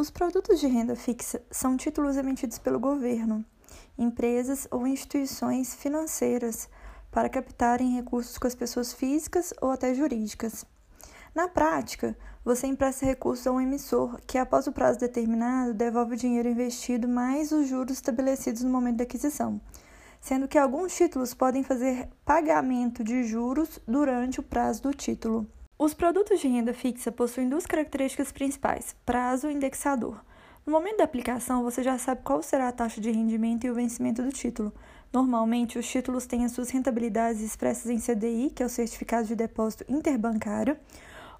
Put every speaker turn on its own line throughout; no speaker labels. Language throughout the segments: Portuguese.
Os produtos de renda fixa são títulos emitidos pelo governo, empresas ou instituições financeiras para captarem recursos com as pessoas físicas ou até jurídicas. Na prática, você empresta recursos a um emissor que, após o prazo determinado, devolve o dinheiro investido mais os juros estabelecidos no momento da aquisição, sendo que alguns títulos podem fazer pagamento de juros durante o prazo do título. Os produtos de renda fixa possuem duas características principais: prazo e indexador. No momento da aplicação, você já sabe qual será a taxa de rendimento e o vencimento do título. Normalmente, os títulos têm as suas rentabilidades expressas em CDI, que é o Certificado de Depósito Interbancário,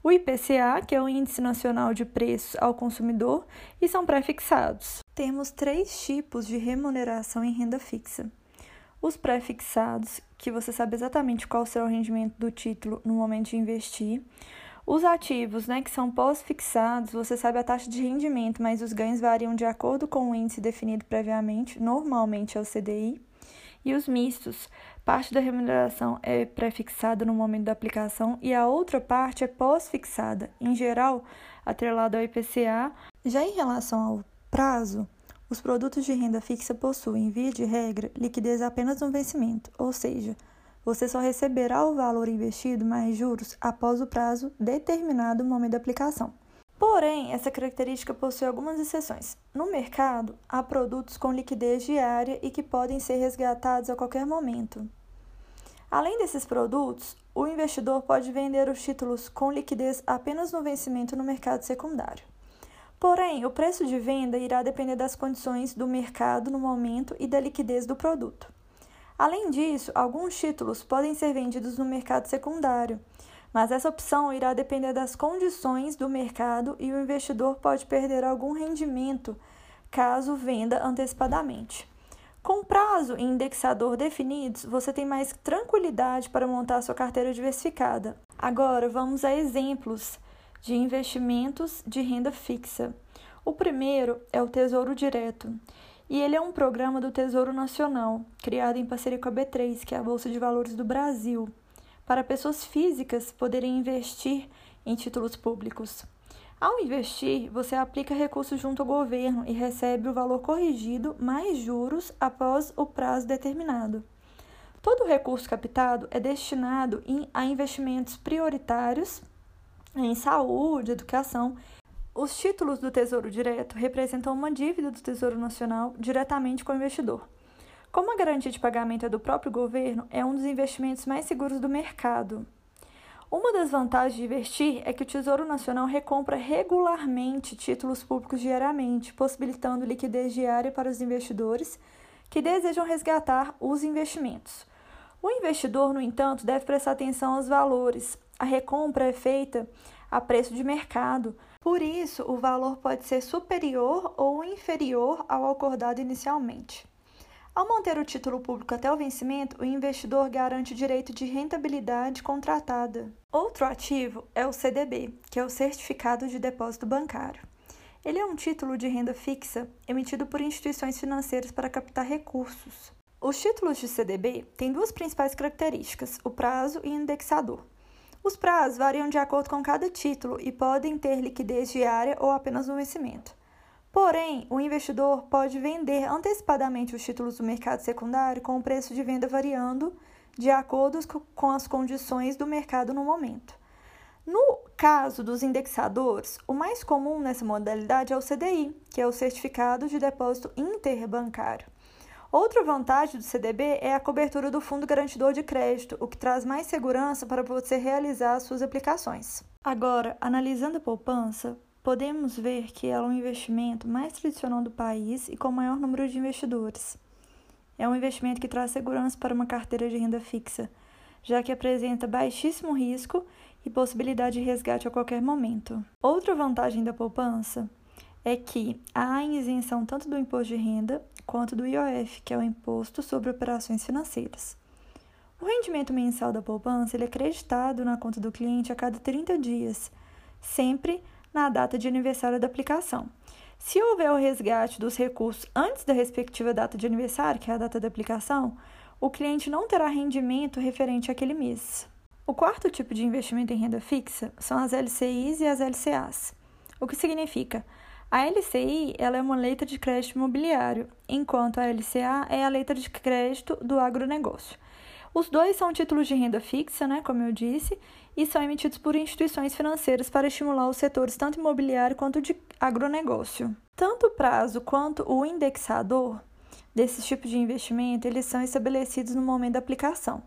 o IPCA, que é o Índice Nacional de Preços ao Consumidor, e são pré-fixados. Temos três tipos de remuneração em renda fixa. Os pré-fixados, que você sabe exatamente qual será o rendimento do título no momento de investir. Os ativos, né, que são pós-fixados, você sabe a taxa de rendimento, mas os ganhos variam de acordo com o índice definido previamente, normalmente é o CDI. E os mistos, parte da remuneração é pré-fixada no momento da aplicação e a outra parte é pós-fixada, em geral, atrelada ao IPCA. Já em relação ao prazo, os produtos de renda fixa possuem, via de regra, liquidez apenas no vencimento, ou seja, você só receberá o valor investido mais juros após o prazo determinado no momento da aplicação. Porém, essa característica possui algumas exceções. No mercado, há produtos com liquidez diária e que podem ser resgatados a qualquer momento. Além desses produtos, o investidor pode vender os títulos com liquidez apenas no vencimento no mercado secundário. Porém, o preço de venda irá depender das condições do mercado no momento e da liquidez do produto. Além disso, alguns títulos podem ser vendidos no mercado secundário, mas essa opção irá depender das condições do mercado e o investidor pode perder algum rendimento caso venda antecipadamente. Com prazo e indexador definidos, você tem mais tranquilidade para montar sua carteira diversificada. Agora, vamos a exemplos de investimentos de renda fixa. O primeiro é o Tesouro Direto, e ele é um programa do Tesouro Nacional, criado em parceria com a B3, que é a Bolsa de Valores do Brasil, para pessoas físicas poderem investir em títulos públicos. Ao investir, você aplica recursos junto ao governo e recebe o valor corrigido mais juros após o prazo determinado. Todo o recurso captado é destinado a investimentos prioritários em saúde, educação os títulos do Tesouro Direto representam uma dívida do Tesouro Nacional diretamente com o investidor. Como a garantia de pagamento é do próprio governo, é um dos investimentos mais seguros do mercado. Uma das vantagens de investir é que o Tesouro Nacional recompra regularmente títulos públicos diariamente, possibilitando liquidez diária para os investidores que desejam resgatar os investimentos. O investidor, no entanto, deve prestar atenção aos valores. A recompra é feita a preço de mercado, por isso, o valor pode ser superior ou inferior ao acordado inicialmente. Ao manter o título público até o vencimento, o investidor garante o direito de rentabilidade contratada. Outro ativo é o CDB, que é o Certificado de Depósito Bancário. Ele é um título de renda fixa emitido por instituições financeiras para captar recursos. Os títulos de CDB têm duas principais características: o prazo e o indexador. Os prazos variam de acordo com cada título e podem ter liquidez diária ou apenas no vencimento. Porém, o investidor pode vender antecipadamente os títulos do mercado secundário com o preço de venda variando de acordo com as condições do mercado no momento. No caso dos indexadores, o mais comum nessa modalidade é o CDI, que é o Certificado de Depósito Interbancário. Outra vantagem do CDB é a cobertura do Fundo Garantidor de Crédito, o que traz mais segurança para você realizar suas aplicações. Agora, analisando a poupança, podemos ver que ela é um investimento mais tradicional do país e com maior número de investidores. É um investimento que traz segurança para uma carteira de renda fixa, já que apresenta baixíssimo risco e possibilidade de resgate a qualquer momento. Outra vantagem da poupança é que há isenção tanto do imposto de renda quanto do IOF, que é o Imposto sobre Operações Financeiras. O rendimento mensal da poupança ele é acreditado na conta do cliente a cada 30 dias, sempre na data de aniversário da aplicação. Se houver o resgate dos recursos antes da respectiva data de aniversário, que é a data da aplicação, o cliente não terá rendimento referente àquele mês. O quarto tipo de investimento em renda fixa são as LCIs e as LCAs, o que significa A LCI ela é uma letra de crédito imobiliário, enquanto a LCA é a letra de crédito do agronegócio. Os dois são títulos de renda fixa, né, como eu disse, e são emitidos por instituições financeiras para estimular os setores tanto imobiliário quanto de agronegócio. Tanto o prazo quanto o indexador desses tipos de investimento, eles são estabelecidos no momento da aplicação.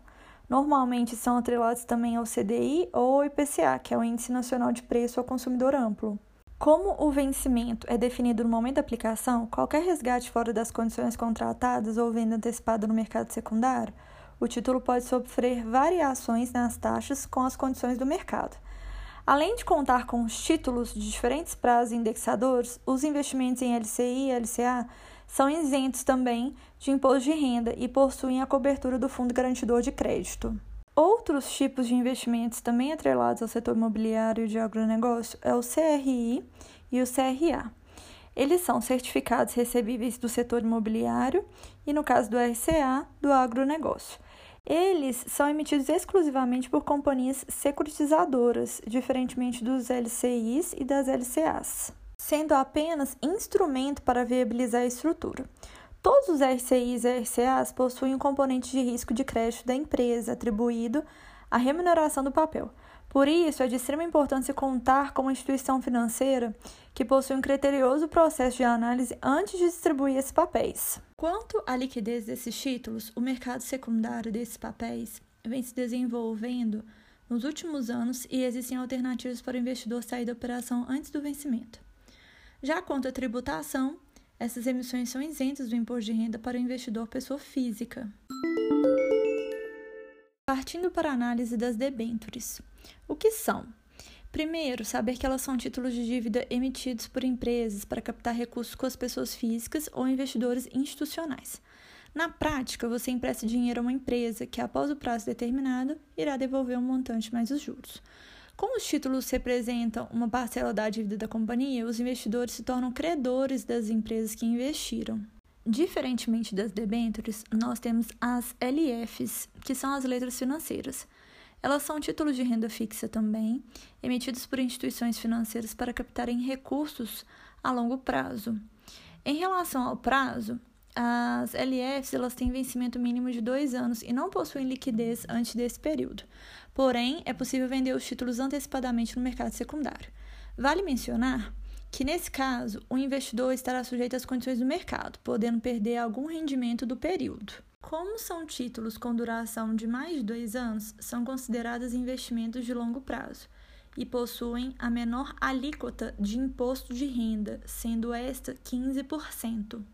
Normalmente são atrelados também ao CDI ou ao IPCA, que é o Índice Nacional de Preço ao Consumidor Amplo. Como o vencimento é definido no momento da aplicação, qualquer resgate fora das condições contratadas ou venda antecipada no mercado secundário o título pode sofrer variações nas taxas com as condições do mercado. Além de contar com os títulos de diferentes prazos indexadores, os investimentos em LCI e LCA são isentos também de imposto de renda e possuem a cobertura do Fundo Garantidor de Crédito. Outros tipos de investimentos também atrelados ao setor imobiliário de agronegócio é o CRI e o CRA. Eles são certificados recebíveis do setor imobiliário e, no caso do RCA, do agronegócio. Eles são emitidos exclusivamente por companhias securitizadoras, diferentemente dos LCIs e das LCAs, sendo apenas instrumento para viabilizar a estrutura. Todos os RCIs e RCAs possuem um componente de risco de crédito da empresa atribuído à remuneração do papel. Por isso, é de extrema importância contar com uma instituição financeira que possui um criterioso processo de análise antes de distribuir esses papéis. Quanto à liquidez desses títulos, o mercado secundário desses papéis vem se desenvolvendo nos últimos anos e existem alternativas para o investidor sair da operação antes do vencimento. Já quanto à tributação, essas emissões são isentas do imposto de renda para o investidor pessoa física. Partindo para a análise das debêntures. O que são? Primeiro, saber que elas são títulos de dívida emitidos por empresas para captar recursos com as pessoas físicas ou investidores institucionais. Na prática, você empresta dinheiro a uma empresa que, após o prazo determinado, irá devolver um montante mais os juros. Como os títulos representam uma parcela da dívida da companhia, os investidores se tornam credores das empresas que investiram. Diferentemente das debêntures, nós temos as LFs, que são as letras financeiras. Elas são títulos de renda fixa também, emitidos por instituições financeiras para captarem recursos a longo prazo. Em relação ao prazo, as LFs elas têm vencimento mínimo de dois anos e não possuem liquidez antes desse período. Porém, é possível vender os títulos antecipadamente no mercado secundário. Vale mencionar que nesse caso o investidor estará sujeito às condições do mercado, podendo perder algum rendimento do período. Como são títulos com duração de mais de dois anos, são considerados investimentos de longo prazo e possuem a menor alíquota de imposto de renda, sendo esta 15%.